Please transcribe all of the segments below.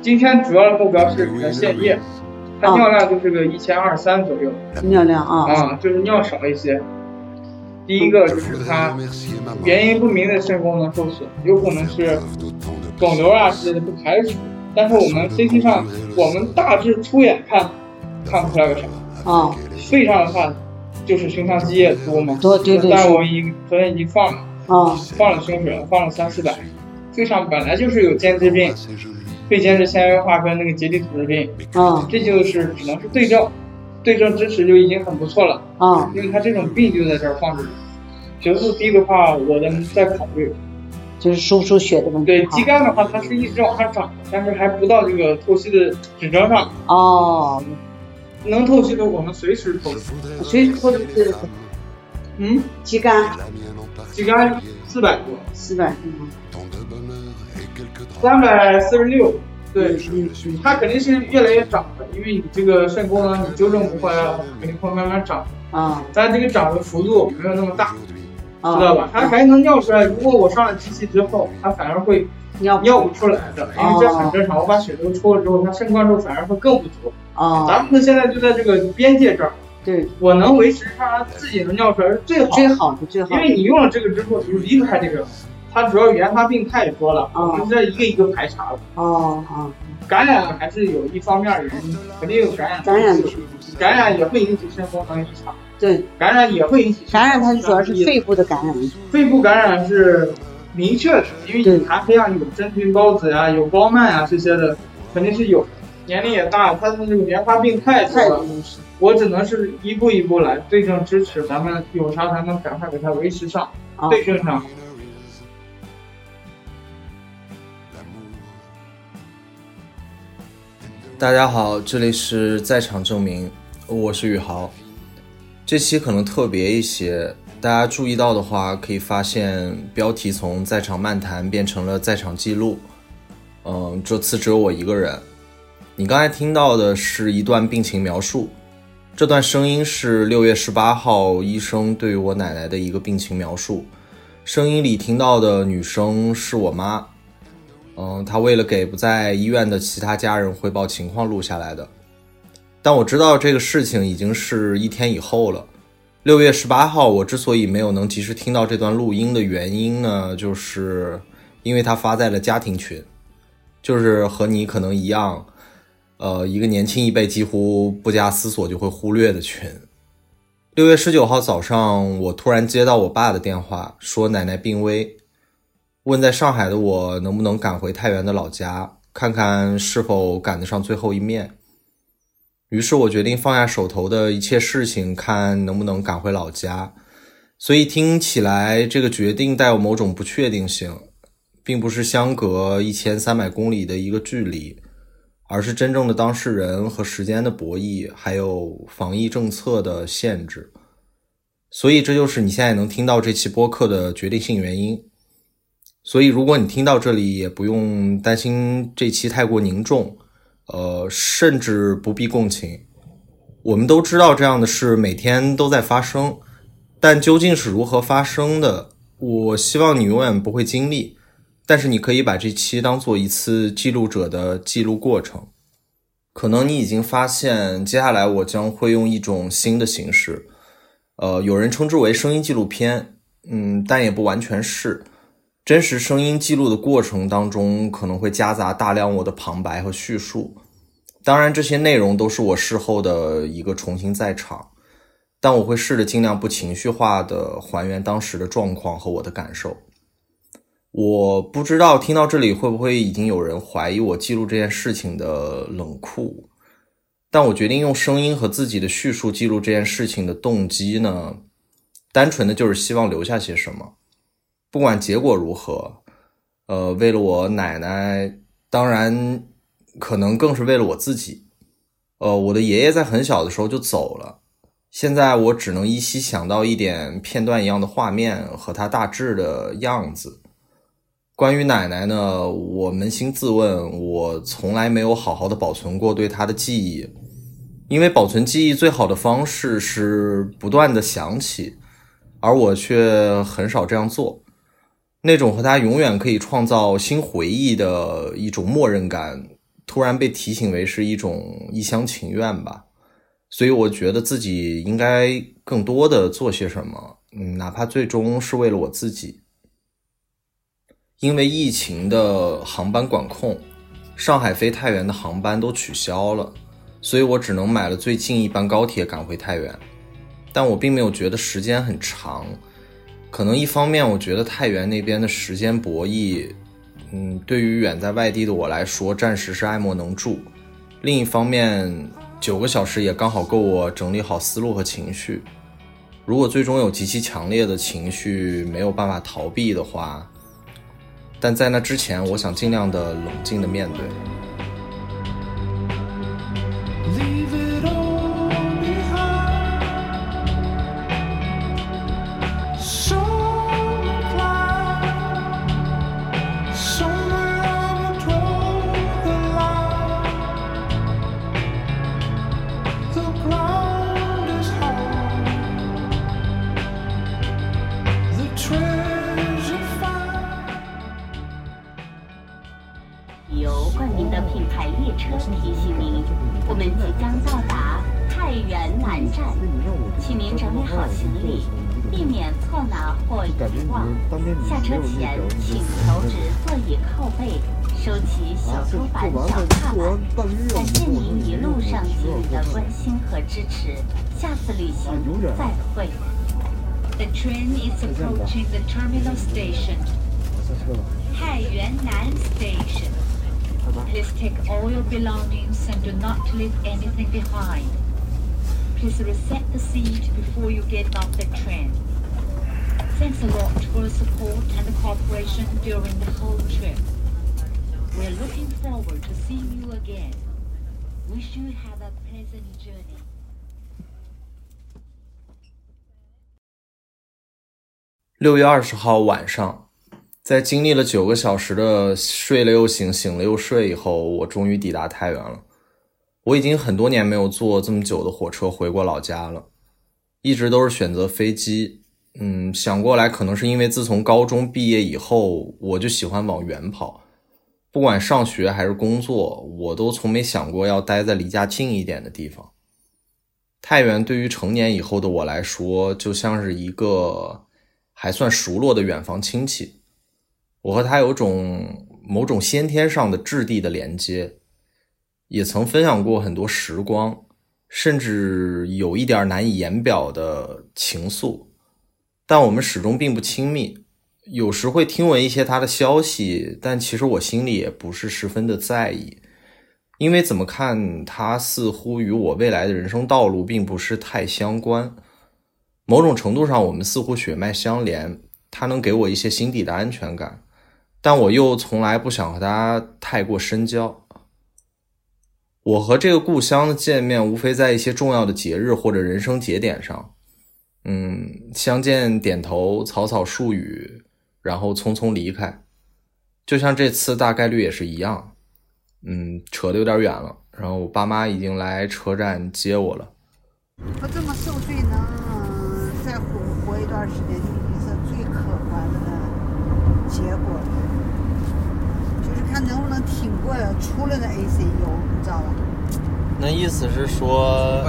今天主要的目标是给它限液，它尿量就是个一千二三左右。尿量啊，啊，就是尿少一些。第一个就是它原因不明的肾功能受损，有可能是肿瘤啊之类的不排除，但是我们 CT 上我们大致粗眼看看不出来个啥。啊，肺上的话就是胸腔积液多嘛，多对对是但我已经昨天已经放了，啊，放了胸水了，放了三四百。肺上本来就是有间质病，肺间质纤维化跟那个结缔组织病，啊，这就是只能是对症，对症支持就已经很不错了，啊，因为它这种病就在这儿放着。血素低的话，我们再考虑。就是输不出血的问题。对，肌酐的话，它是一直往上涨，但是还不到这个透析的指标上。哦，能透析的我们随时透析。随时透析是嗯，肌酐肌酐四百多，四百，嗯三百四十六。对，它肯定是越来越涨的，因为你这个肾功能你纠正不回来的话，肯定会慢慢涨。啊但这个涨的幅度没有那么大，知道吧？它还能尿出来。如果我上了机器之后，它反而会尿尿不出来的，因为这很正常。我把血都抽了之后，它肾灌注反而会更不足。啊，咱们现在就在这个边界这儿，对，我能维持它自己能尿出来是最好。最好的最好，因为你用了这个之后，你就离不开这个。它主要原发病太多了，哦。我们这一个一个排查了。哦哦，感染还是有一方面原因，肯定有感染。感染感染也会引起肾功能异常，对，感染也会引起感染它主要是肺部的感染，肺部感染是明确的，因为对。你痰培养有真菌孢子呀、有包曼啊这些的，肯定是有。年龄也大，他的这个原发病太多了，我只能是一步一步来对症支持，咱们有啥咱们赶快给它维持上，啊对症上。大家好，这里是在场证明，我是宇豪。这期可能特别一些，大家注意到的话，可以发现标题从在场漫谈变成了在场记录。嗯，这次只有我一个人。你刚才听到的是一段病情描述，这段声音是六月十八号医生对我奶奶的一个病情描述。声音里听到的女生是我妈，嗯，他为了给不在医院的其他家人汇报情况录下来的。但我知道这个事情已经是一天以后了。六月十八号，我之所以没有能及时听到这段录音的原因呢，就是因为他发在了家庭群，就是和你可能一样，呃，一个年轻一辈几乎不加思索就会忽略的群。六月十九号早上，我突然接到我爸的电话，说奶奶病危，问在上海的我能不能赶回太原的老家，看看是否赶得上最后一面。于是我决定放下手头的一切事情，看能不能赶回老家。所以听起来这个决定带有某种不确定性，并不是相隔一千三百公里的一个距离，而是真正的当事人和时间的博弈，还有防疫政策的限制。所以这就是你现在能听到这期播客的决定性原因。所以，如果你听到这里，也不用担心这期太过凝重，呃，甚至不必共情。我们都知道这样的事每天都在发生，但究竟是如何发生的，我希望你永远不会经历。但是你可以把这期当做一次记录者的记录过程。可能你已经发现，接下来我将会用一种新的形式，呃，有人称之为声音纪录片，嗯，但也不完全是。真实声音记录的过程当中，可能会夹杂大量我的旁白和叙述。当然，这些内容都是我事后的一个重新在场，但我会试着尽量不情绪化的还原当时的状况和我的感受。我不知道听到这里会不会已经有人怀疑我记录这件事情的冷酷，但我决定用声音和自己的叙述记录这件事情的动机呢，单纯的就是希望留下些什么。不管结果如何，呃，为了我奶奶，当然可能更是为了我自己。呃，我的爷爷在很小的时候就走了，现在我只能依稀想到一点片段一样的画面和他大致的样子。关于奶奶呢，我扪心自问，我从来没有好好的保存过对她的记忆，因为保存记忆最好的方式是不断的想起，而我却很少这样做。那种和他永远可以创造新回忆的一种默认感，突然被提醒为是一种一厢情愿吧。所以我觉得自己应该更多的做些什么，嗯，哪怕最终是为了我自己。因为疫情的航班管控，上海飞太原的航班都取消了，所以我只能买了最近一班高铁赶回太原。但我并没有觉得时间很长，可能一方面我觉得太原那边的时间博弈，嗯，对于远在外地的我来说暂时是爱莫能助。另一方面，九个小时也刚好够我整理好思路和情绪。如果最终有极其强烈的情绪没有办法逃避的话，但在那之前，我想尽量的冷静的面对。下车前，请手指座椅靠背，收起小桌板、小踏板。感谢您一路上给予的关心和支持，下次旅行再会。The train is approaching the terminal station. 太原南 Station. Please take all your belongings and do not leave anything behind. Please reset the seat before you get off the train. Thanks a lot for the support and the cooperation during the whole trip. We're looking forward to seeing you again. Wish you have a pleasant journey. 六月二十号晚上，在经历了九个小时的睡了又醒、醒了又睡以后，我终于抵达太原了。 我已经很多年没有坐这么久的火车回过老家了，一直都是选择飞机。嗯，想过来可能是因为自从高中毕业以后，我就喜欢往远跑，不管上学还是工作，我都从没想过要待在离家近一点的地方。太原对于成年以后的我来说，就像是一个还算熟络的远房亲戚，我和他有种某种先天上的质地的连接，也曾分享过很多时光，甚至有一点难以言表的情愫。但我们始终并不亲密，有时会听闻一些他的消息，但其实我心里也不是十分的在意，因为怎么看他似乎与我未来的人生道路并不是太相关。某种程度上，我们似乎血脉相连，他能给我一些心底的安全感，但我又从来不想和他太过深交。我和这个故乡的见面，无非在一些重要的节日或者人生节点上。嗯，相见点头，草草数语，然后匆匆离开，就像这次大概率也是一样。嗯，扯得有点远了，然后我爸妈已经来车站接我了。我这么受罪能再活活一段时间，就是最可观的结果，看能不能挺过出了那 ACU，你知道吧？那意思是说。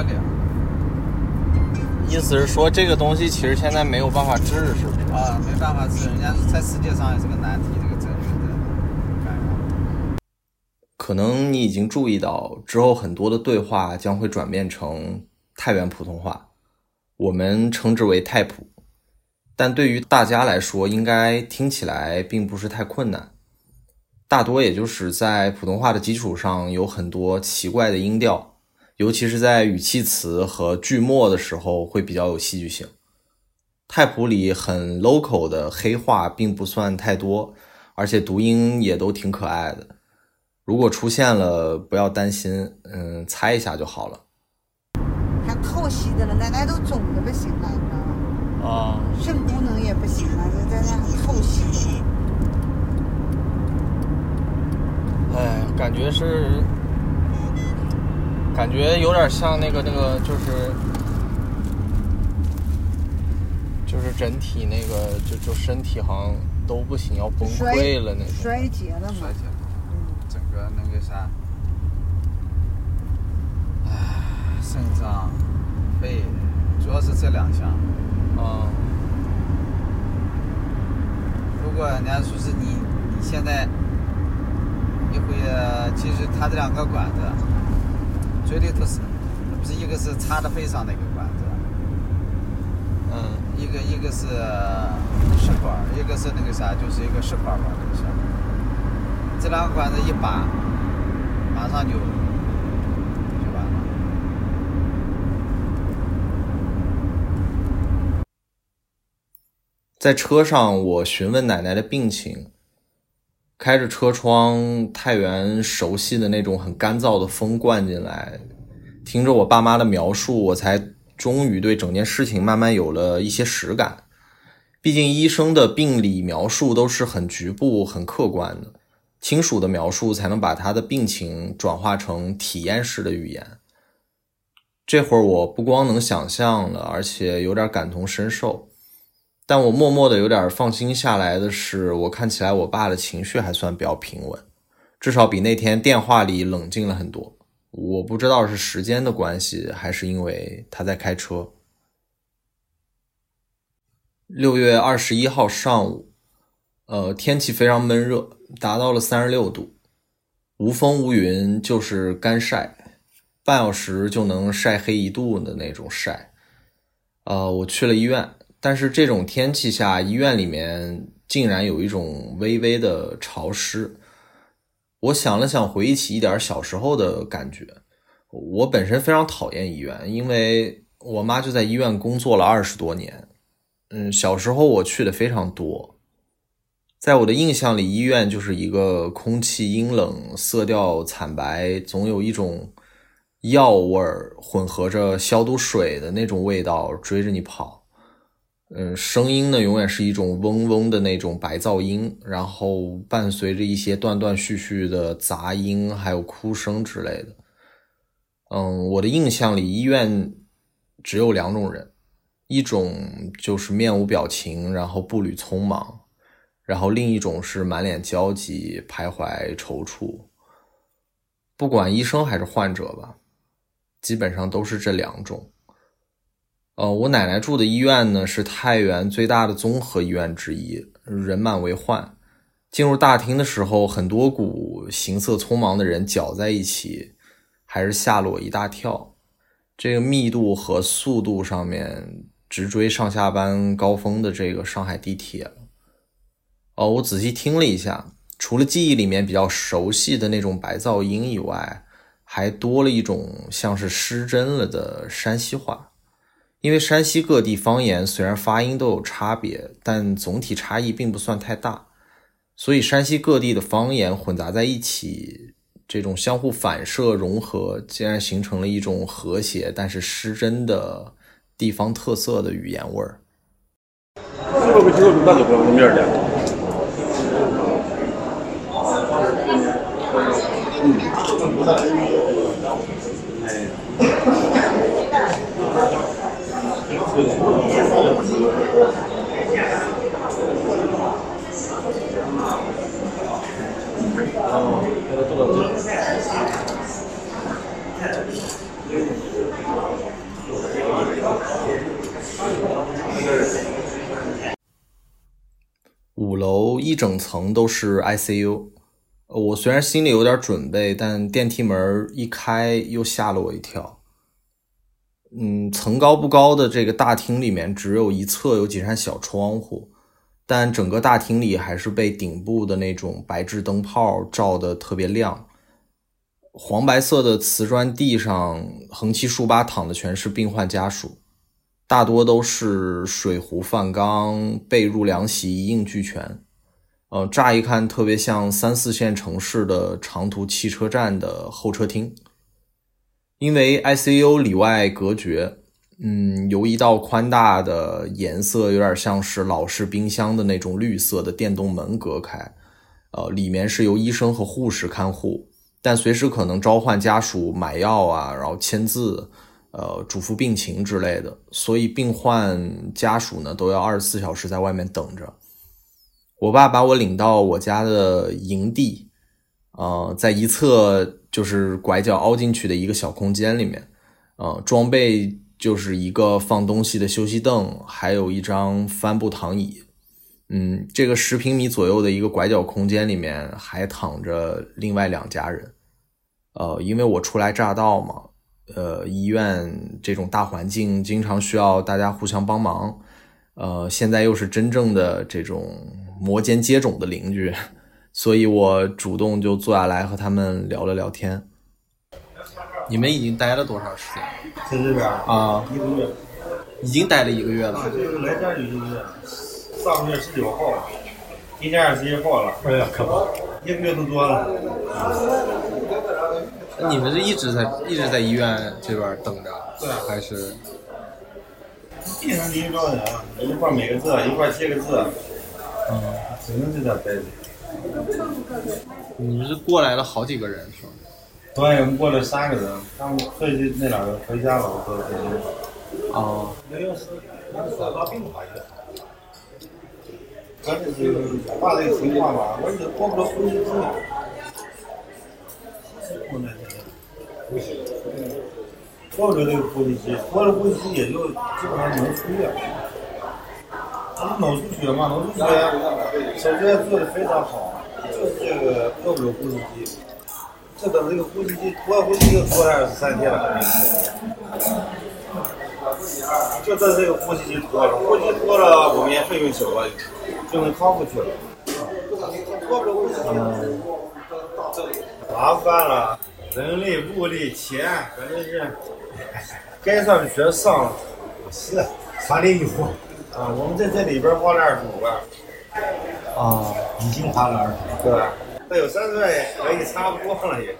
意思是说，这个东西其实现在没有办法治，是不是？啊，没办法治，人家在世界上也是个难题，这个证据的。可能你已经注意到，之后很多的对话将会转变成太原普通话，我们称之为太普。但对于大家来说，应该听起来并不是太困难，大多也就是在普通话的基础上有很多奇怪的音调。尤其是在语气词和句末的时候，会比较有戏剧性。太普里很 local 的黑话并不算太多，而且读音也都挺可爱的。如果出现了，不要担心，嗯，猜一下就好了。还透析的了，奶奶都肿的不行了，你知道吗？啊。肾功能也不行了，在在那透析的。哎，感觉是，感觉有点像那个那个，就是，就是整体那个，就就身体好像都不行，要崩溃了那种。衰竭了嘛？衰竭了。嗯，整个那个啥，唉，肾脏、肺，主要是这两项。啊。如果人家说是你，你现在。一会其实它这两个管子，嘴里头是，不是一个是插在肺上那个管子，嗯，一个一个是试管，一个是那个啥，就是一个试管嘛，那个是。这两个管子一拔，马上就就完了。在车上，我询问奶奶的病情。开着车窗，太原熟悉的那种很干燥的风灌进来，听着我爸妈的描述，我才终于对整件事情慢慢有了一些实感。毕竟医生的病理描述都是很局部、很客观的，亲属的描述才能把他的病情转化成体验式的语言。这会儿我不光能想象了，而且有点感同身受。但我默默的有点放心下来的是，我看起来我爸的情绪还算比较平稳，至少比那天电话里冷静了很多。我不知道是时间的关系，还是因为他在开车。六月二十一号上午，呃，天气非常闷热，达到了三十六度，无风无云，就是干晒，半小时就能晒黑一度的那种晒。呃，我去了医院。但是这种天气下，医院里面竟然有一种微微的潮湿。我想了想，回忆起一点小时候的感觉。我本身非常讨厌医院，因为我妈就在医院工作了二十多年。嗯，小时候我去的非常多。在我的印象里，医院就是一个空气阴冷、色调惨白，总有一种药味混合着消毒水的那种味道追着你跑。嗯，声音呢，永远是一种嗡嗡的那种白噪音，然后伴随着一些断断续续的杂音，还有哭声之类的。嗯，我的印象里，医院只有两种人，一种就是面无表情，然后步履匆忙，然后另一种是满脸焦急、徘徊踌躇。不管医生还是患者吧，基本上都是这两种。呃，我奶奶住的医院呢是太原最大的综合医院之一，人满为患。进入大厅的时候，很多股行色匆忙的人搅在一起，还是吓了我一大跳。这个密度和速度上面直追上下班高峰的这个上海地铁了。哦，我仔细听了一下，除了记忆里面比较熟悉的那种白噪音以外，还多了一种像是失真了的山西话。因为山西各地方言虽然发音都有差别，但总体差异并不算太大，所以山西各地的方言混杂在一起，这种相互反射融合，竟然形成了一种和谐但是失真的地方特色的语言味儿楼一整层都是 ICU，我虽然心里有点准备，但电梯门一开又吓了我一跳。嗯，层高不高的这个大厅里面，只有一侧有几扇小窗户，但整个大厅里还是被顶部的那种白炽灯泡照得特别亮。黄白色的瓷砖地上横七竖八躺的全是病患家属，大多都是水壶、饭缸、被褥、凉席一应俱全。呃，乍一看特别像三四线城市的长途汽车站的候车厅，因为 ICU 里外隔绝，嗯，由一道宽大的颜色有点像是老式冰箱的那种绿色的电动门隔开，呃，里面是由医生和护士看护，但随时可能召唤家属买药啊，然后签字，呃，嘱咐病情之类的，所以病患家属呢都要二十四小时在外面等着。我爸把我领到我家的营地，呃，在一侧就是拐角凹进去的一个小空间里面，呃，装备就是一个放东西的休息凳，还有一张帆布躺椅。嗯，这个十平米左右的一个拐角空间里面还躺着另外两家人。呃，因为我初来乍到嘛，呃，医院这种大环境经常需要大家互相帮忙。呃，现在又是真正的这种。摩肩接踵的邻居，所以我主动就坐下来和他们聊了聊天。你们已经待了多长时间？在这边啊，一个月，已经待了一个月了。就是来这就一个月，上个月十九号，今天二十一号了。哎呀，可不，一个月都多了。你们是一直在一直在医院这边等着，还是？病人临床人，一块每个字，一块贴个字。嗯，只能在这待着。你们是过来了好几个人是吧？对，我们过来三个人，他们回去那两个回家了，我都回去。哦。没有事，没有说大病还是。关键是爸这个情况吧，我这过不了呼吸机。过来现在，不行。过不了这个呼吸机，过了呼吸机也就基本上能出院。脑出血嘛，脑出血手术做的非常好，就是这个脱不了呼吸机，这等这个呼吸机拖呼吸又拖了二十三天了还没出，就等这个呼吸机拖了，呼吸机拖了我们也费用小了，就能康复去了。麻烦了，人力物力钱，反正是该上的全上了。是，啥都有。啊，我们在这里边花了二十五万。啊，已经花了二十五。对，那有三十万可以差不多了也。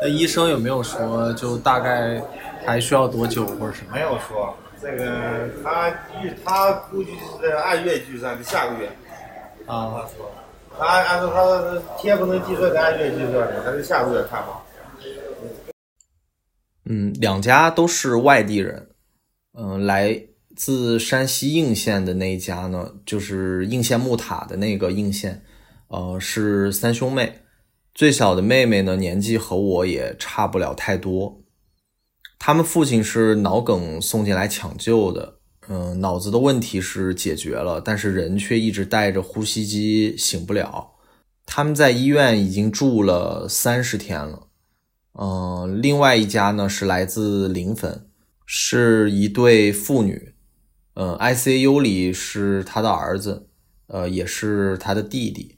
那医生有没有说就大概还需要多久或者什么？没有说，这个他预他估计是按月计算的，下个月。啊。他说，他按照他的天不能计算，按月计算的，还是下个月看吧。嗯，两家都是外地人。嗯，来自山西应县的那一家呢，就是应县木塔的那个应县，呃，是三兄妹。最小的妹妹呢，年纪和我也差不了太多。他们父亲是脑梗送进来抢救的，嗯，脑子的问题是解决了，但是人却一直带着呼吸机，醒不了。他们在医院已经住了三十天了。嗯，另外一家呢，是来自临汾。是一对父女，呃，ICU 里是他的儿子，呃，也是他的弟弟，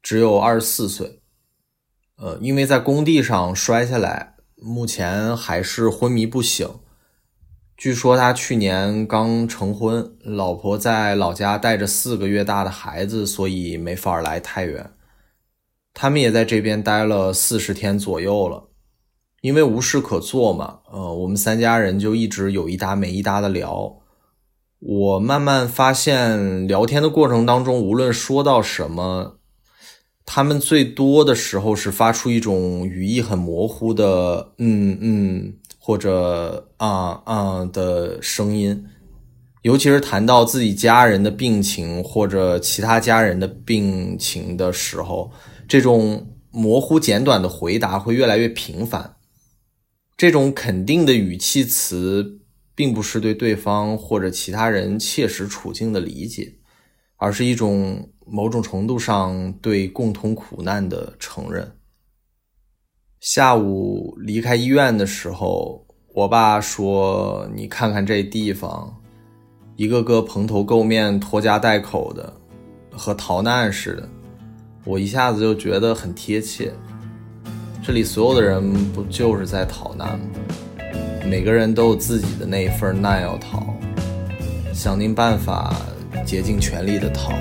只有二十四岁，呃，因为在工地上摔下来，目前还是昏迷不醒。据说他去年刚成婚，老婆在老家带着四个月大的孩子，所以没法来太原。他们也在这边待了四十天左右了。因为无事可做嘛，呃，我们三家人就一直有一搭没一搭的聊。我慢慢发现，聊天的过程当中，无论说到什么，他们最多的时候是发出一种语义很模糊的“嗯嗯”或者“啊啊”的声音。尤其是谈到自己家人的病情或者其他家人的病情的时候，这种模糊简短的回答会越来越频繁。这种肯定的语气词，并不是对对方或者其他人切实处境的理解，而是一种某种程度上对共同苦难的承认。下午离开医院的时候，我爸说：“你看看这地方，一个个蓬头垢面、拖家带口的，和逃难似的。”我一下子就觉得很贴切。这里所有的人不就是在逃难吗？每个人都有自己的那一份难要逃，想尽办法竭尽全力的逃。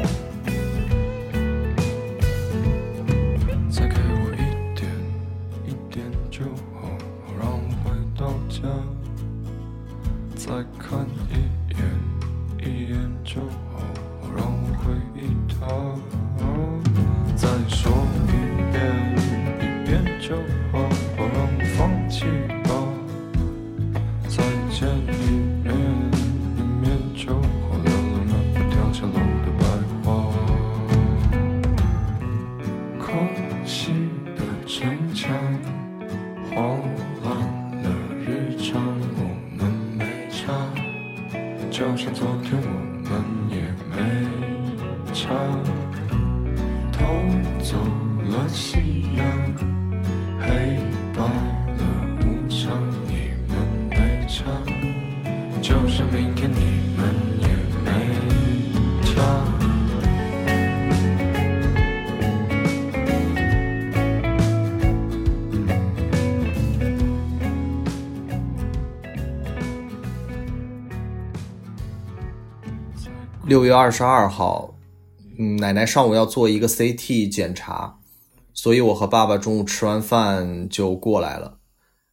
六月二十二号，嗯，奶奶上午要做一个 CT 检查，所以我和爸爸中午吃完饭就过来了。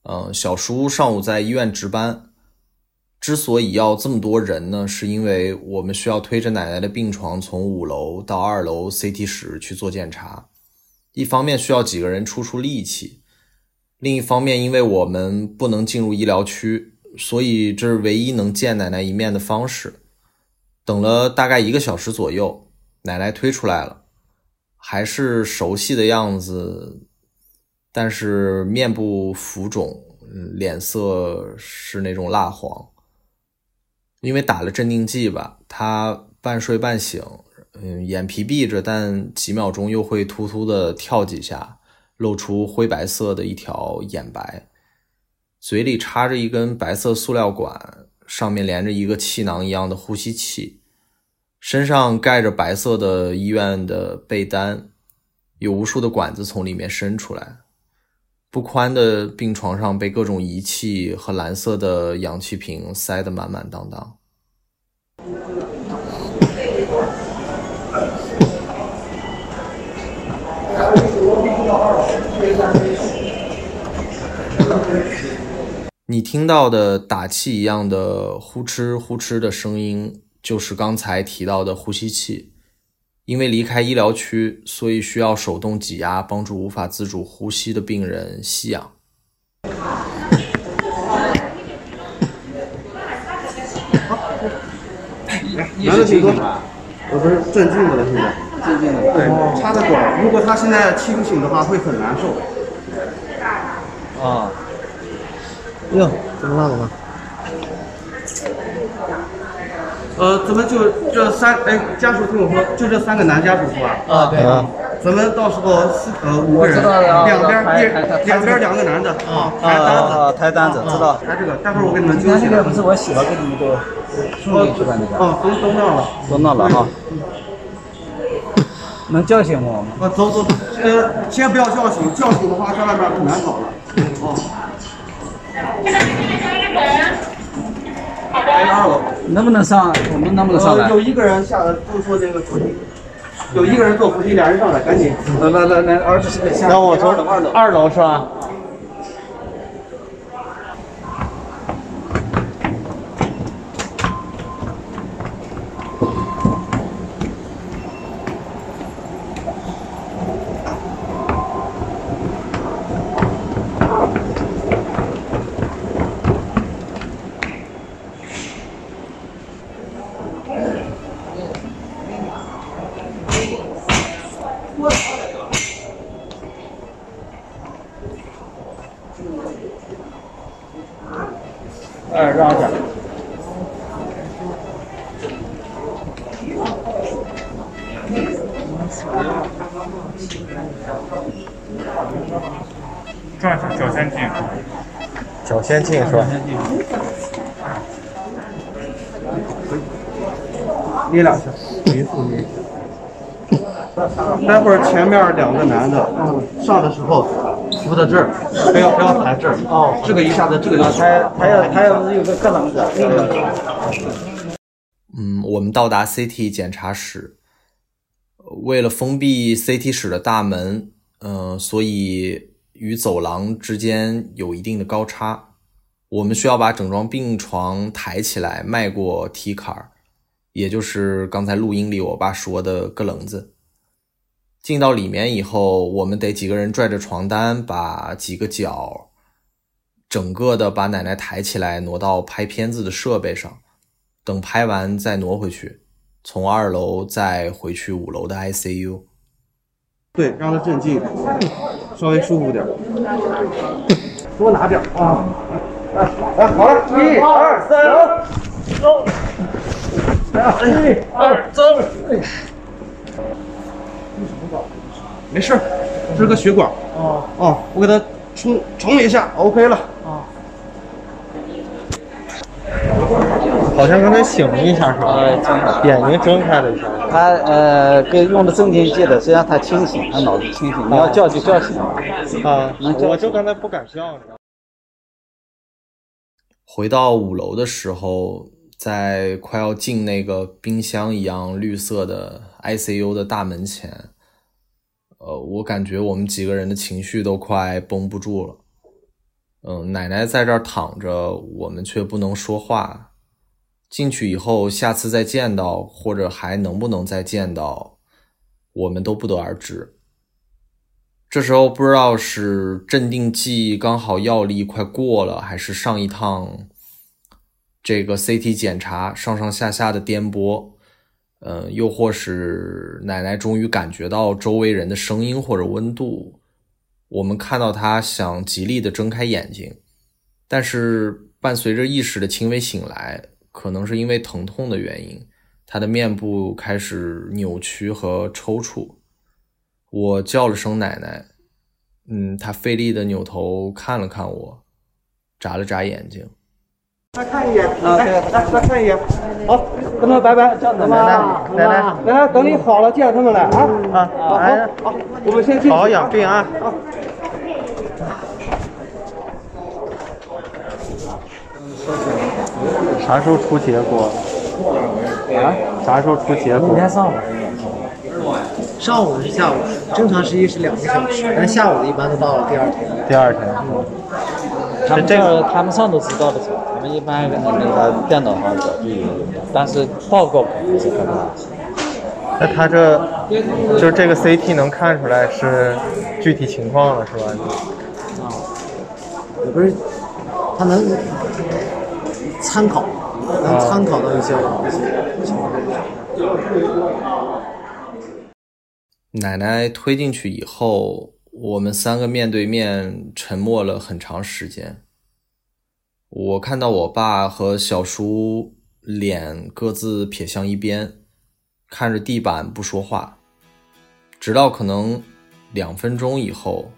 嗯，小叔上午在医院值班。之所以要这么多人呢，是因为我们需要推着奶奶的病床从五楼到二楼 CT 室去做检查。一方面需要几个人出出力气，另一方面因为我们不能进入医疗区，所以这是唯一能见奶奶一面的方式。等了大概一个小时左右，奶奶推出来了，还是熟悉的样子，但是面部浮肿，脸色是那种蜡黄。因为打了镇定剂吧，她半睡半醒，嗯，眼皮闭着，但几秒钟又会突突的跳几下，露出灰白色的一条眼白，嘴里插着一根白色塑料管。上面连着一个气囊一样的呼吸器，身上盖着白色的医院的被单，有无数的管子从里面伸出来。不宽的病床上被各种仪器和蓝色的氧气瓶塞得满满当当。你听到的打气一样的呼哧呼哧的声音，就是刚才提到的呼吸器。因为离开医疗区，所以需要手动挤压，帮助无法自主呼吸的病人吸氧。拿的挺多，我不是镇静的了，现在。镇静的。对，插的管，如果他现在气不醒的话，会很难受。啊。哟，怎么了，老婆？呃，咱们就这三，哎，家属听我说，就这三个男家属是吧？啊，对。啊咱们到时候四呃五个人，两边一两边两个男的啊，抬单子，抬单子，知道。抬这个，待会儿我给你们揪起来。不是我媳妇给你们都送进去吧？那个。哦，都都弄了，都弄了哈。能叫醒我吗？啊，走走，呃，先不要叫醒，叫醒的话在外面很难搞了。哦。二楼，能不能上？我们能不能上来？有一个人下来，就是说这个扶梯，有一个人坐扶梯，俩人上来，赶紧。来来来来，儿子下。让我从二楼，二楼是吧？先进是吧？捏两下，待会儿前面两个男的上的时候扶到这儿，不要不要抬这儿。哦，这个一下子这个就抬抬要抬要有个个子。嗯，我们到达 CT 检查室，为了封闭 CT 室的大门，嗯，所以与走廊之间有一定的高差，我们需要把整装病床抬起来，迈过梯坎儿，也就是刚才录音里我爸说的“个棱子”。进到里面以后，我们得几个人拽着床单，把几个脚，整个的把奶奶抬起来，挪到拍片子的设备上。等拍完再挪回去，从二楼再回去五楼的 ICU。对，让他镇静，稍微舒服点。多拿点啊！来，好了，一二三，走。一二走。没事，这是个血管。哦哦，我给他冲冲一下，OK 了。啊。好像刚才醒了一下是吧？眼睛睁开了一下。他呃，跟用的镇静剂的，实际上他清醒，他脑子清醒。你要叫就叫醒。啊，我就刚才不敢叫。回到五楼的时候，在快要进那个冰箱一样绿色的 ICU 的大门前。呃，我感觉我们几个人的情绪都快绷不住了。嗯，奶奶在这儿躺着，我们却不能说话。进去以后，下次再见到，或者还能不能再见到，我们都不得而知。这时候不知道是镇定剂刚好药力快过了，还是上一趟这个 CT 检查上上下下的颠簸。嗯，又或是奶奶终于感觉到周围人的声音或者温度，我们看到她想极力的睁开眼睛，但是伴随着意识的轻微醒来，可能是因为疼痛的原因，她的面部开始扭曲和抽搐。我叫了声奶奶，嗯，她费力的扭头看了看我，眨了眨眼睛。再看一眼，来，来，再看一眼。好，跟他们拜拜，叫奶奶，奶奶，奶奶，等你好了见他们来啊啊！好，好，我们先去，好好养病啊。好。啥时候出结果？啊？啥时候出结果？明天上午。上午是下午，正常实际是两个小时，但下午的一般都到了第二天。第二天。他们这个他们上都知道的早，他们一般跟那个电脑上早就有，但是报告肯定是看不到。那他这就是这个 CT 能看出来是具体情况了，是吧？啊，也不是，他能参考，能参考到一些一些情况。奶奶推进去以后。我们三个面对面沉默了很长时间。我看到我爸和小叔脸各自撇向一边，看着地板不说话，直到可能两分钟以后，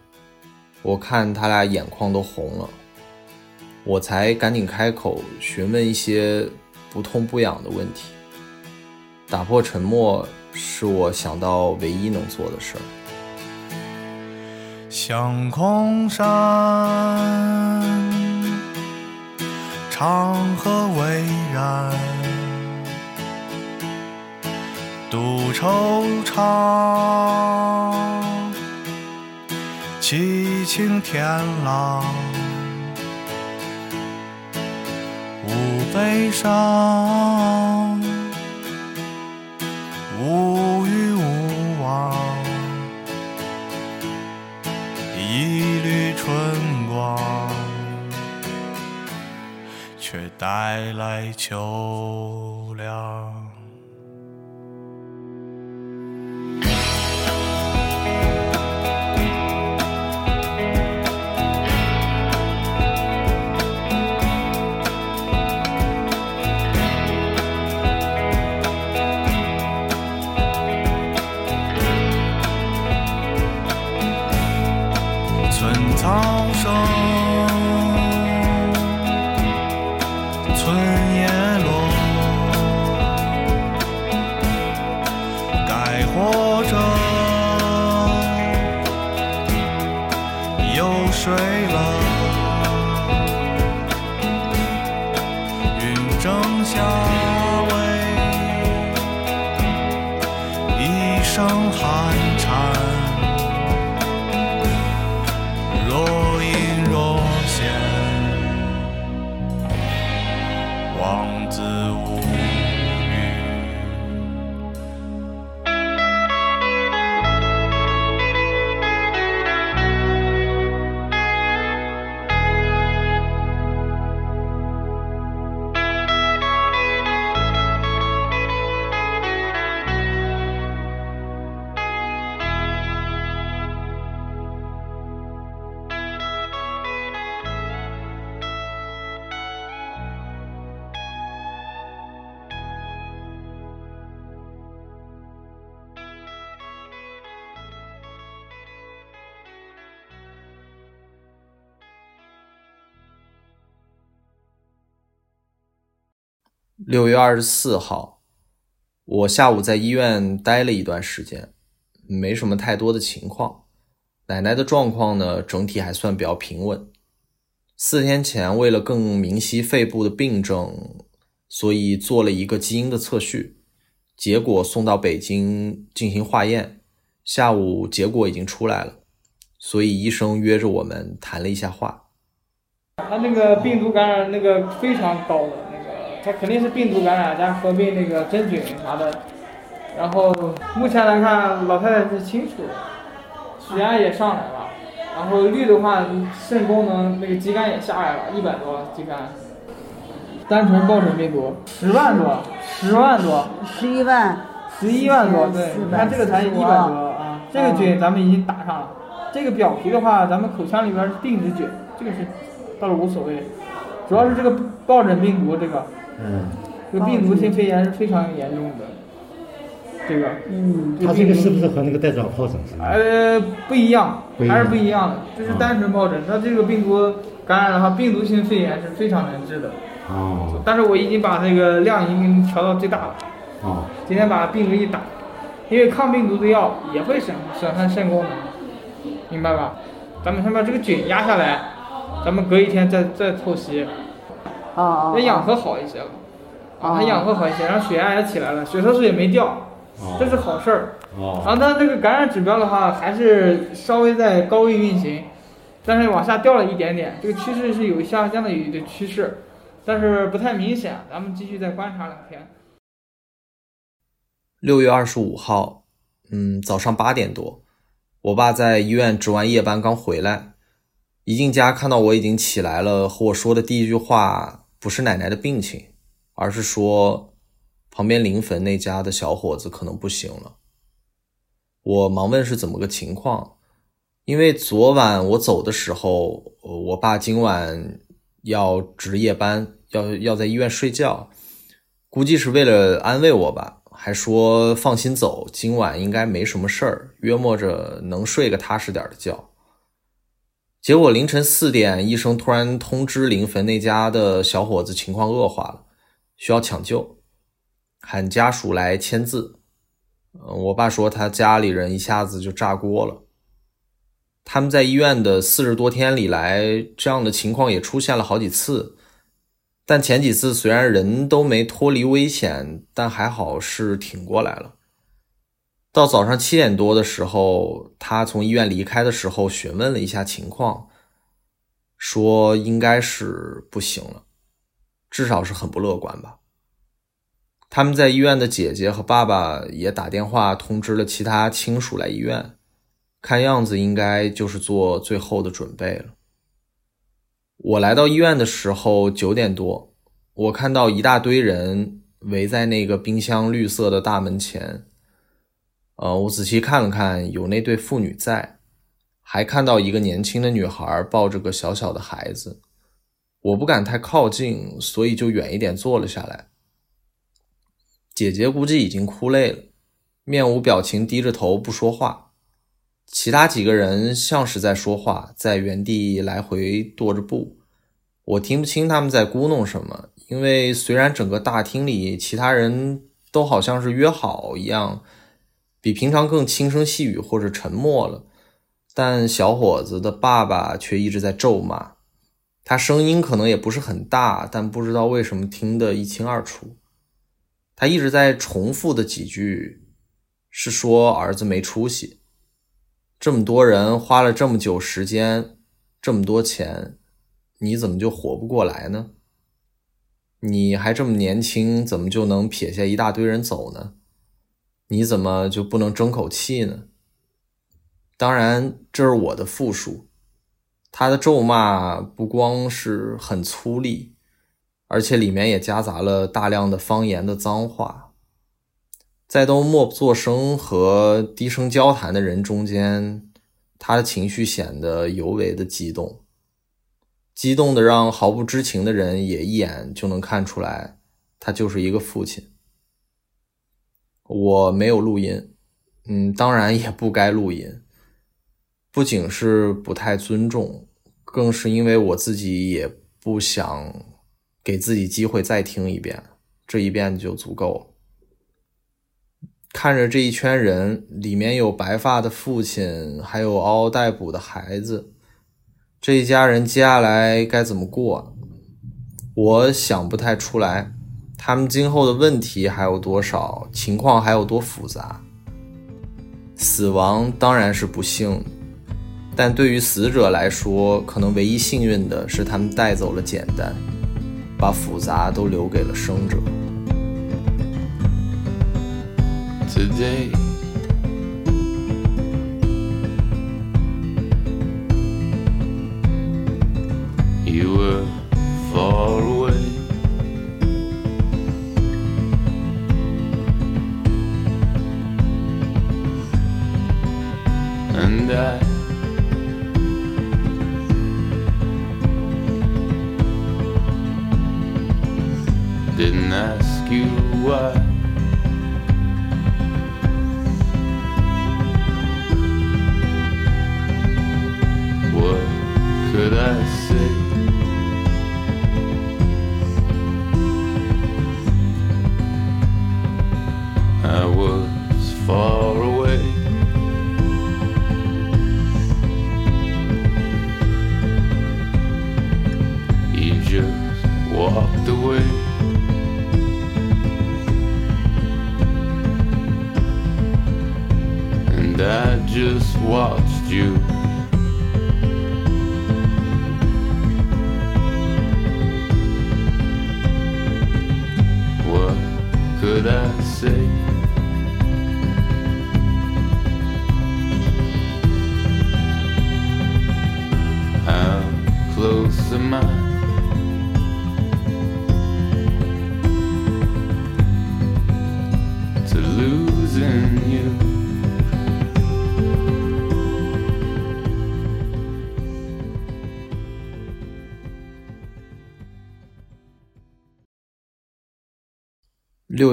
我看他俩眼眶都红了，我才赶紧开口询问一些不痛不痒的问题。打破沉默是我想到唯一能做的事儿。相空山，长河巍然，独惆怅，凄清天朗，无悲伤，带来秋凉。六月二十四号，我下午在医院待了一段时间，没什么太多的情况。奶奶的状况呢，整体还算比较平稳。四天前，为了更明晰肺部的病症，所以做了一个基因的测序，结果送到北京进行化验。下午结果已经出来了，所以医生约着我们谈了一下话。他那个病毒感染那个非常高的。他肯定是病毒感染加合并那个真菌啥的，然后目前来看，老太太是清楚的，血压也上来了，然后绿的话，肾功能那个肌酐也下来了，一百多肌酐。单纯疱疹病毒十万多，十万多，十一万，十一万多，对，你看这个才一百多啊，这个菌咱们已经打上了，这个表皮的话，咱们口腔里边是定植菌，这个是倒是无所谓，主要是这个疱疹病毒这个。嗯，这个病毒性肺炎是非常严重的。这个，嗯，它这个是不是和那个带状疱疹是？呃，不一样，还是不一样的。这是单纯疱疹，它这个病毒感染的话，病毒性肺炎是非常难治的。哦。但是我已经把那个量已经调到最大了。哦。今天把病毒一打，因为抗病毒的药也会损损害肾功能，明白吧？咱们先把这个菌压下来，咱们隔一天再再透析。啊那氧合好一些了，啊，它氧合好一些，然后血压也起来了，血色素也没掉，这是好事儿。哦。然后它这个感染指标的话，还是稍微在高位运行，但是往下掉了一点点，这个趋势是有下降的一个趋势，但是不太明显，咱们继续再观察两天。六月二十五号，嗯，早上八点多，我爸在医院值完夜班刚回来，一进家看到我已经起来了，和我说的第一句话。不是奶奶的病情，而是说旁边临汾那家的小伙子可能不行了。我忙问是怎么个情况，因为昨晚我走的时候，我爸今晚要值夜班，要要在医院睡觉，估计是为了安慰我吧，还说放心走，今晚应该没什么事儿，约摸着能睡个踏实点的觉。结果凌晨四点，医生突然通知临汾那家的小伙子情况恶化了，需要抢救，喊家属来签字。嗯，我爸说他家里人一下子就炸锅了。他们在医院的四十多天里来，这样的情况也出现了好几次，但前几次虽然人都没脱离危险，但还好是挺过来了。到早上七点多的时候，他从医院离开的时候，询问了一下情况，说应该是不行了，至少是很不乐观吧。他们在医院的姐姐和爸爸也打电话通知了其他亲属来医院，看样子应该就是做最后的准备了。我来到医院的时候九点多，我看到一大堆人围在那个冰箱绿色的大门前。呃，我仔细看了看，有那对父女在，还看到一个年轻的女孩抱着个小小的孩子。我不敢太靠近，所以就远一点坐了下来。姐姐估计已经哭累了，面无表情，低着头不说话。其他几个人像是在说话，在原地来回踱着步。我听不清他们在咕哝什么，因为虽然整个大厅里其他人都好像是约好一样。比平常更轻声细语或者沉默了，但小伙子的爸爸却一直在咒骂。他声音可能也不是很大，但不知道为什么听得一清二楚。他一直在重复的几句，是说儿子没出息。这么多人花了这么久时间，这么多钱，你怎么就活不过来呢？你还这么年轻，怎么就能撇下一大堆人走呢？你怎么就不能争口气呢？当然，这是我的复述。他的咒骂不光是很粗粝，而且里面也夹杂了大量的方言的脏话。在都默不作声和低声交谈的人中间，他的情绪显得尤为的激动，激动的让毫不知情的人也一眼就能看出来，他就是一个父亲。我没有录音，嗯，当然也不该录音。不仅是不太尊重，更是因为我自己也不想给自己机会再听一遍，这一遍就足够了。看着这一圈人，里面有白发的父亲，还有嗷嗷待哺的孩子，这一家人接下来该怎么过？我想不太出来。他们今后的问题还有多少？情况还有多复杂？死亡当然是不幸，但对于死者来说，可能唯一幸运的是他们带走了简单，把复杂都留给了生者。today. You were I didn't ask you why.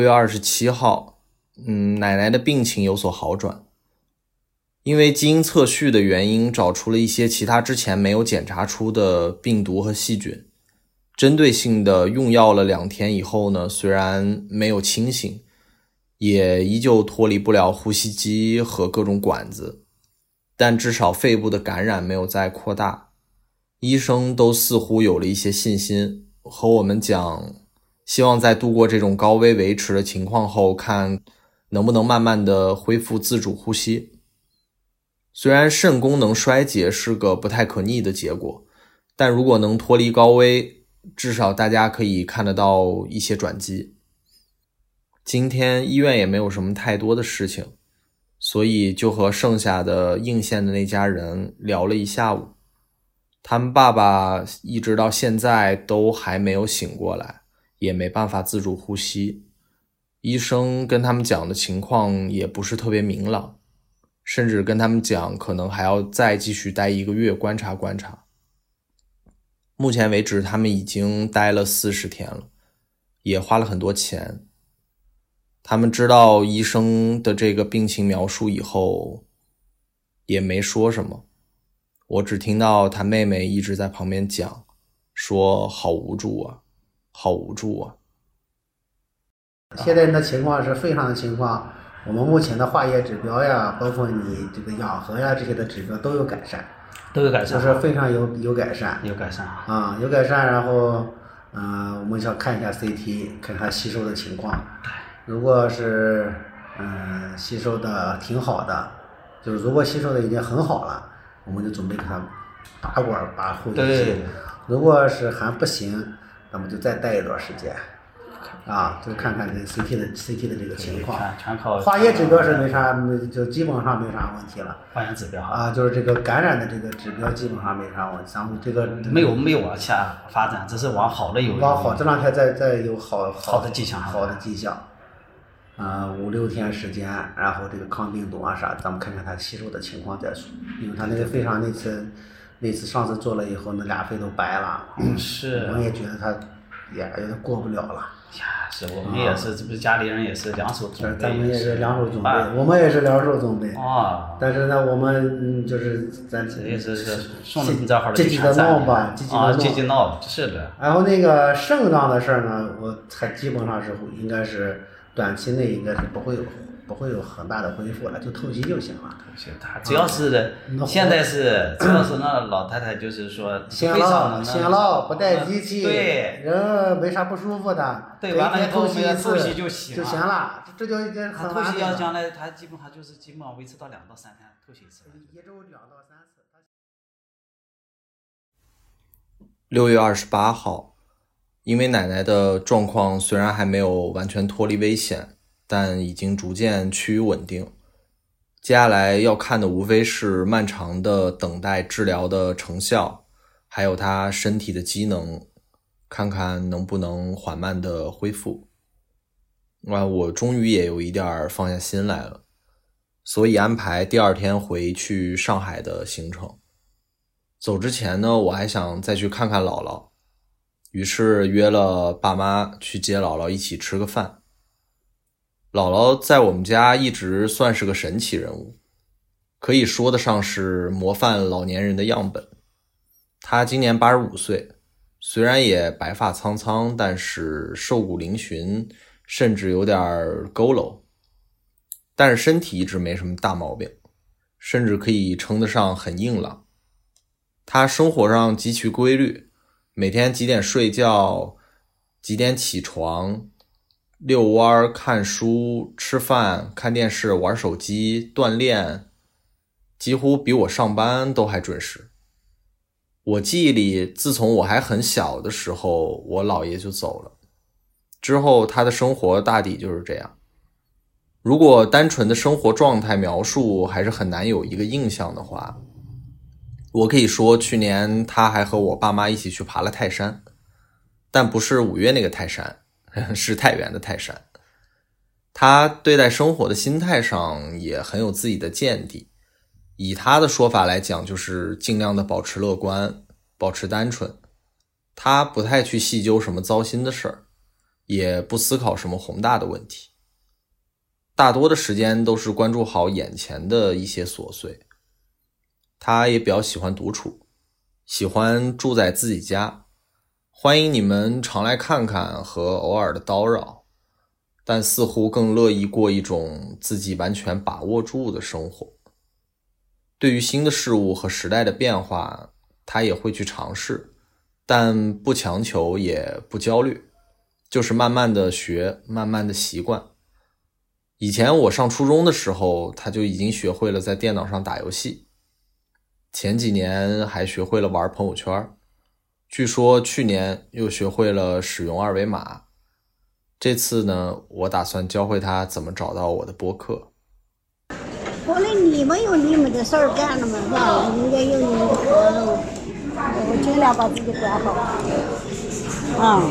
六月二十七号，嗯，奶奶的病情有所好转，因为基因测序的原因，找出了一些其他之前没有检查出的病毒和细菌。针对性的用药了两天以后呢，虽然没有清醒，也依旧脱离不了呼吸机和各种管子，但至少肺部的感染没有再扩大。医生都似乎有了一些信心，和我们讲。希望在度过这种高危维持的情况后，看能不能慢慢的恢复自主呼吸。虽然肾功能衰竭是个不太可逆的结果，但如果能脱离高危，至少大家可以看得到一些转机。今天医院也没有什么太多的事情，所以就和剩下的应县的那家人聊了一下午。他们爸爸一直到现在都还没有醒过来。也没办法自主呼吸，医生跟他们讲的情况也不是特别明朗，甚至跟他们讲可能还要再继续待一个月观察观察。目前为止，他们已经待了四十天了，也花了很多钱。他们知道医生的这个病情描述以后，也没说什么。我只听到他妹妹一直在旁边讲，说好无助啊。好无助啊！现在的情况是肺上的情况，我们目前的化验指标呀，包括你这个氧合呀这些的指标都有改善，都有改善，就是肺上有有改善，有改善啊，有改善。然后，嗯，我们想看一下 CT，看看吸收的情况。如果是嗯吸收的挺好的，就是如果吸收的已经很好了，我们就准备给他拔管拔后遗器。如果是还不行。那么就再待一段时间，啊，就看看这 CT 的 CT 的这个情况。全靠化验指标是没啥，就基本上没啥问题了。化验指标啊，就是这个感染的这个指标基本上没啥问题。咱们这个没有没有往下发展，只是往好的有。往好，这两天再再有好好的迹象。好的迹象。啊，五六天时间，然后这个抗病毒啊啥，咱们看看它吸收的情况再说。因为它那个肺上那次。那次上次做了以后，那俩肺都白了。是。我也觉得他也有点过不了了。呀，是我们也是，这不是家里人也是两手准备。咱们也是两手准备，我们也是两手准备。啊。但是呢，我们就是咱也是是送这这号积极的闹吧，积极的闹。积极闹，是的。然后那个肾脏的事儿呢，我才基本上是应该是短期内应该是不会有。不会有很大的恢复了，就透析就行了。透析，他只要是现在是，只要是那老太太就是说，心劳心劳不带机器，对，人没啥不舒服的，对，完了以后没透析就行就行了，这就已经很透析要将来，他基本上就是基本上维持到两到三天透析一次。一周两到三次。六月二十八号，因为奶奶的状况虽然还没有完全脱离危险。但已经逐渐趋于稳定，接下来要看的无非是漫长的等待治疗的成效，还有他身体的机能，看看能不能缓慢的恢复。啊，我终于也有一点放下心来了，所以安排第二天回去上海的行程。走之前呢，我还想再去看看姥姥，于是约了爸妈去接姥姥一起吃个饭。姥姥在我们家一直算是个神奇人物，可以说得上是模范老年人的样本。她今年八十五岁，虽然也白发苍苍，但是瘦骨嶙峋，甚至有点佝偻，但是身体一直没什么大毛病，甚至可以称得上很硬朗。她生活上极其规律，每天几点睡觉，几点起床。遛弯、看书、吃饭、看电视、玩手机、锻炼，几乎比我上班都还准时。我记忆里，自从我还很小的时候，我姥爷就走了，之后他的生活大抵就是这样。如果单纯的生活状态描述还是很难有一个印象的话，我可以说，去年他还和我爸妈一起去爬了泰山，但不是五月那个泰山。是太原的泰山，他对待生活的心态上也很有自己的见地。以他的说法来讲，就是尽量的保持乐观，保持单纯。他不太去细究什么糟心的事儿，也不思考什么宏大的问题。大多的时间都是关注好眼前的一些琐碎。他也比较喜欢独处，喜欢住在自己家。欢迎你们常来看看和偶尔的叨扰，但似乎更乐意过一种自己完全把握住的生活。对于新的事物和时代的变化，他也会去尝试，但不强求也不焦虑，就是慢慢的学，慢慢的习惯。以前我上初中的时候，他就已经学会了在电脑上打游戏，前几年还学会了玩朋友圈。据说去年又学会了使用二维码，这次呢，我打算教会他怎么找到我的播客。后来你们有你们的事儿干了嘛，是吧？应该有你们的活路，我尽量把自己管好。啊，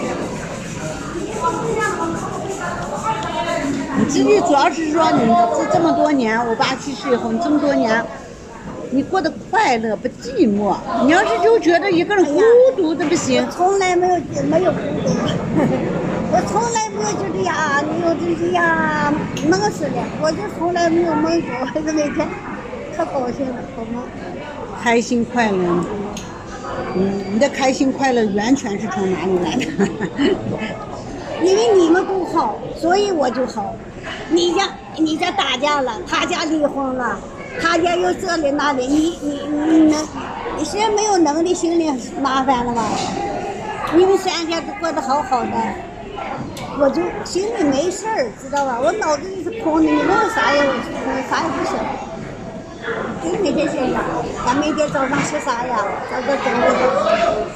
你自己主要是说你这这么多年，我爸去世以后，你这么多年。你过得快乐不寂寞？你要是就觉得一个人孤独的不行。从来没有没有孤独，我从来没有觉得呀，你有这些呀，那个似的，我就从来没有闷过，我是每天可高兴了，好吗？开心快乐，嗯，你的开心快乐源泉是从哪里来的？因为你们不好，所以我就好。你家你家打架了，他家离婚了。他家有这里那里，你你你能，你现在没有能力，心里麻烦了吧？你们三家都过得好好的，我就心里没事儿，知道吧？我脑子里是空的，你问我啥呀？我啥也不想，就每天想想，咱每天早上吃啥呀？早早中午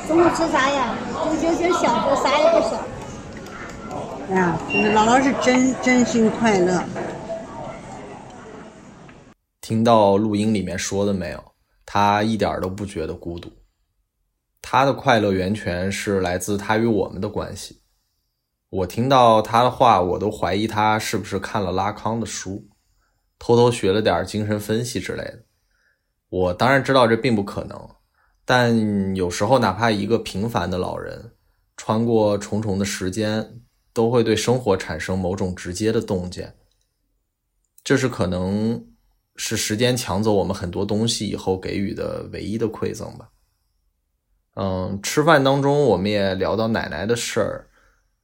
中午吃啥呀？就就就想着啥也不想。哎呀，姥姥是真真心快乐。听到录音里面说的没有？他一点都不觉得孤独，他的快乐源泉是来自他与我们的关系。我听到他的话，我都怀疑他是不是看了拉康的书，偷偷学了点精神分析之类的。我当然知道这并不可能，但有时候哪怕一个平凡的老人，穿过重重的时间，都会对生活产生某种直接的洞见。这是可能是时间抢走我们很多东西以后给予的唯一的馈赠吧。嗯，吃饭当中我们也聊到奶奶的事儿，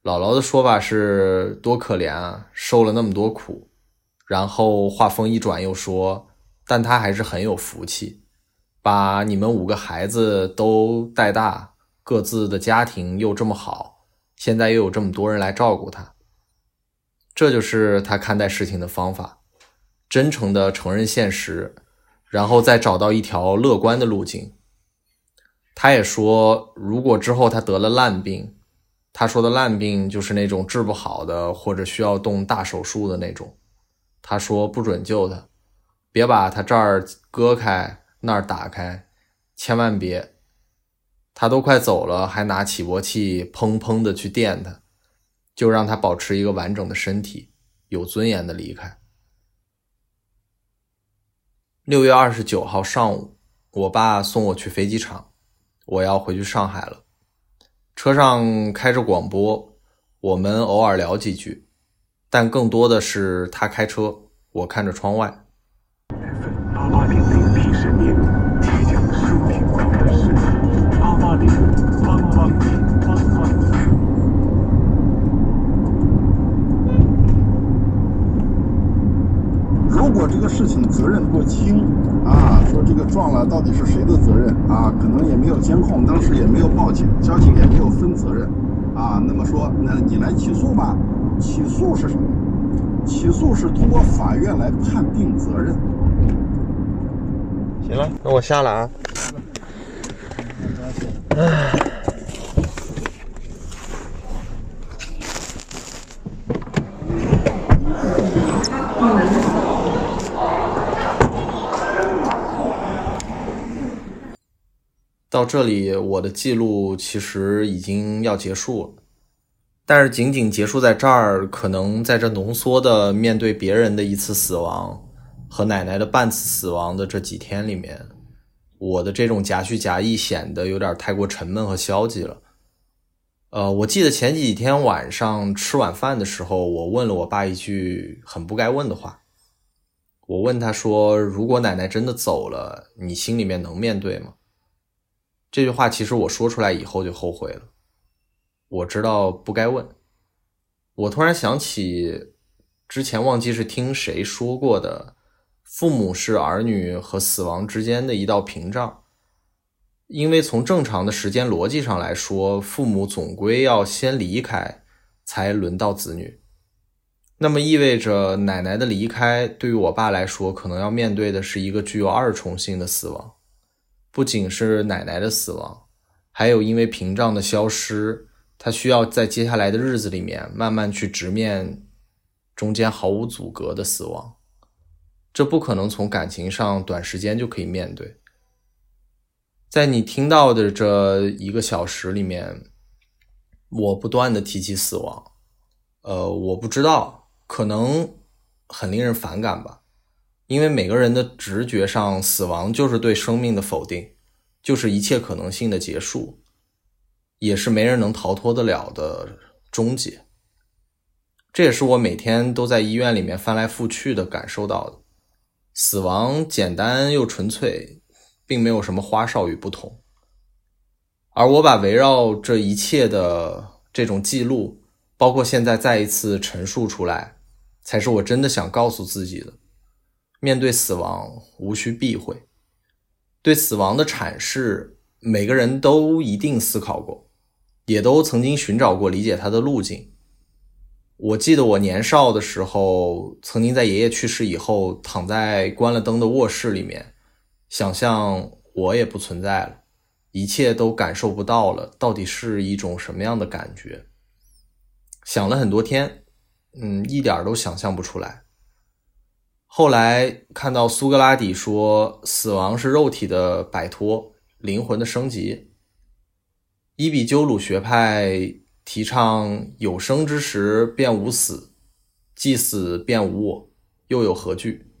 姥姥的说法是多可怜啊，受了那么多苦。然后话锋一转又说，但她还是很有福气，把你们五个孩子都带大，各自的家庭又这么好，现在又有这么多人来照顾她，这就是她看待事情的方法，真诚的承认现实，然后再找到一条乐观的路径。他也说，如果之后他得了烂病，他说的烂病就是那种治不好的，或者需要动大手术的那种。他说不准救他，别把他这儿割开，那儿打开，千万别。他都快走了，还拿起搏器砰砰的去电他，就让他保持一个完整的身体，有尊严的离开。六月二十九号上午，我爸送我去飞机场。我要回去上海了，车上开着广播，我们偶尔聊几句，但更多的是他开车，我看着窗外。果这个事情责任不清啊。说这个撞了到底是谁的责任啊？可能也没有监控，当时也没有报警，交警也没有分责任啊。那么说，那你来起诉吧？起诉是什么？起诉是通过法院来判定责任。行了，那我下了啊。唉。到这里，我的记录其实已经要结束了，但是仅仅结束在这儿，可能在这浓缩的面对别人的一次死亡和奶奶的半次死亡的这几天里面，我的这种夹叙夹议显得有点太过沉闷和消极了。呃，我记得前几天晚上吃晚饭的时候，我问了我爸一句很不该问的话，我问他说：“如果奶奶真的走了，你心里面能面对吗？”这句话其实我说出来以后就后悔了。我知道不该问。我突然想起，之前忘记是听谁说过的：“父母是儿女和死亡之间的一道屏障。”因为从正常的时间逻辑上来说，父母总归要先离开，才轮到子女。那么意味着奶奶的离开，对于我爸来说，可能要面对的是一个具有二重性的死亡。不仅是奶奶的死亡，还有因为屏障的消失，他需要在接下来的日子里面慢慢去直面中间毫无阻隔的死亡。这不可能从感情上短时间就可以面对。在你听到的这一个小时里面，我不断的提起死亡，呃，我不知道，可能很令人反感吧。因为每个人的直觉上，死亡就是对生命的否定，就是一切可能性的结束，也是没人能逃脱得了的终结。这也是我每天都在医院里面翻来覆去的感受到的。死亡简单又纯粹，并没有什么花哨与不同。而我把围绕这一切的这种记录，包括现在再一次陈述出来，才是我真的想告诉自己的。面对死亡，无需避讳。对死亡的阐释，每个人都一定思考过，也都曾经寻找过理解它的路径。我记得我年少的时候，曾经在爷爷去世以后，躺在关了灯的卧室里面，想象我也不存在了，一切都感受不到了，到底是一种什么样的感觉？想了很多天，嗯，一点都想象不出来。后来看到苏格拉底说，死亡是肉体的摆脱，灵魂的升级。伊比鸠鲁学派提倡有生之时便无死，既死便无我，又有何惧？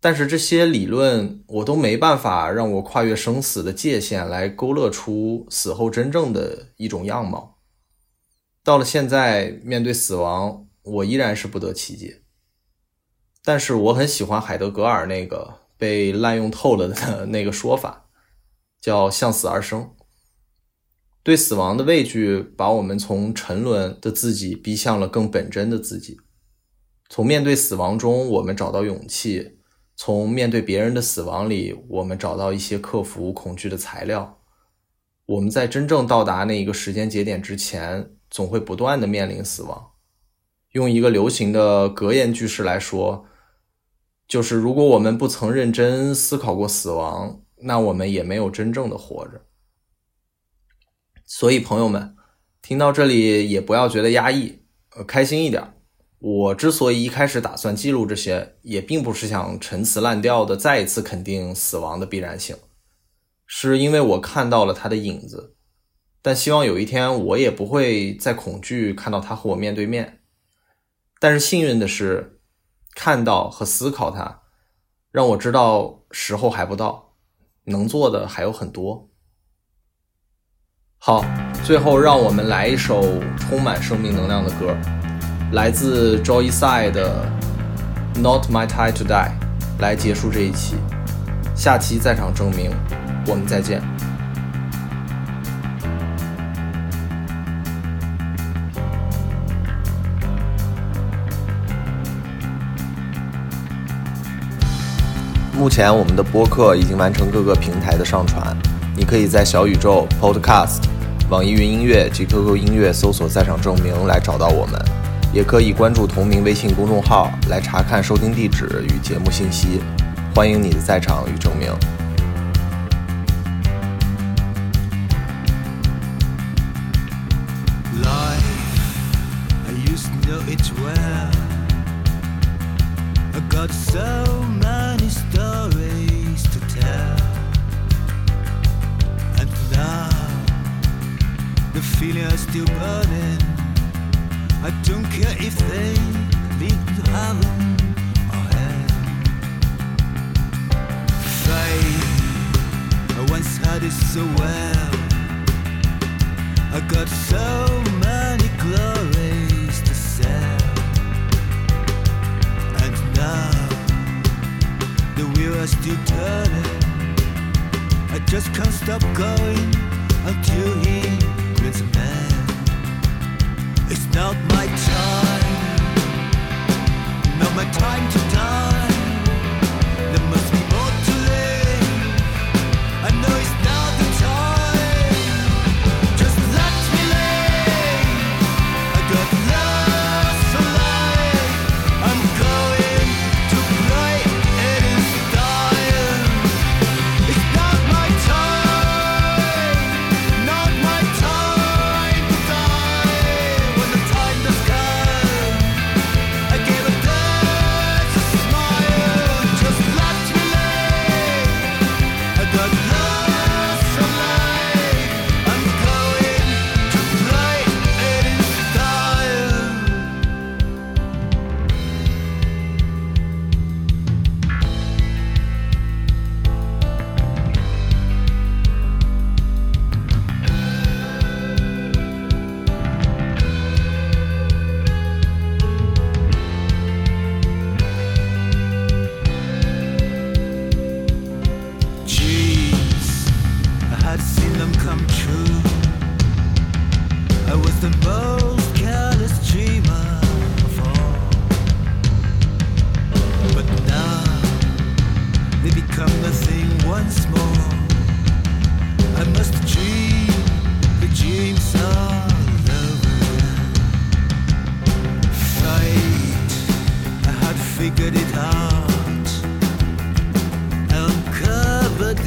但是这些理论我都没办法让我跨越生死的界限来勾勒出死后真正的一种样貌。到了现在，面对死亡，我依然是不得其解。但是我很喜欢海德格尔那个被滥用透了的那个说法，叫向死而生。对死亡的畏惧，把我们从沉沦的自己逼向了更本真的自己。从面对死亡中，我们找到勇气；从面对别人的死亡里，我们找到一些克服恐惧的材料。我们在真正到达那一个时间节点之前，总会不断的面临死亡。用一个流行的格言句式来说，就是如果我们不曾认真思考过死亡，那我们也没有真正的活着。所以，朋友们，听到这里也不要觉得压抑，呃，开心一点。我之所以一开始打算记录这些，也并不是想陈词滥调的再一次肯定死亡的必然性，是因为我看到了他的影子。但希望有一天我也不会再恐惧看到他和我面对面。但是幸运的是，看到和思考它，让我知道时候还不到，能做的还有很多。好，最后让我们来一首充满生命能量的歌，来自 Joyside 的《Not My Time to Die》，来结束这一期。下期在场证明，我们再见。目前我们的播客已经完成各个平台的上传。你可以在小宇宙、Podcast、网易云音乐及 QQ 音乐搜索“在场证明”来找到我们，也可以关注同名微信公众号来查看收听地址与节目信息。欢迎你的在场与证明。Feeling are still burning. I don't care if they lead to heaven or hell. Fate, I once had it so well. I got so many glories to sell. And now, the wheel is still turning. I just can't stop going until he it's not my time, not my time to die. There must be more to. I know it's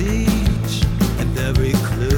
each and every clue.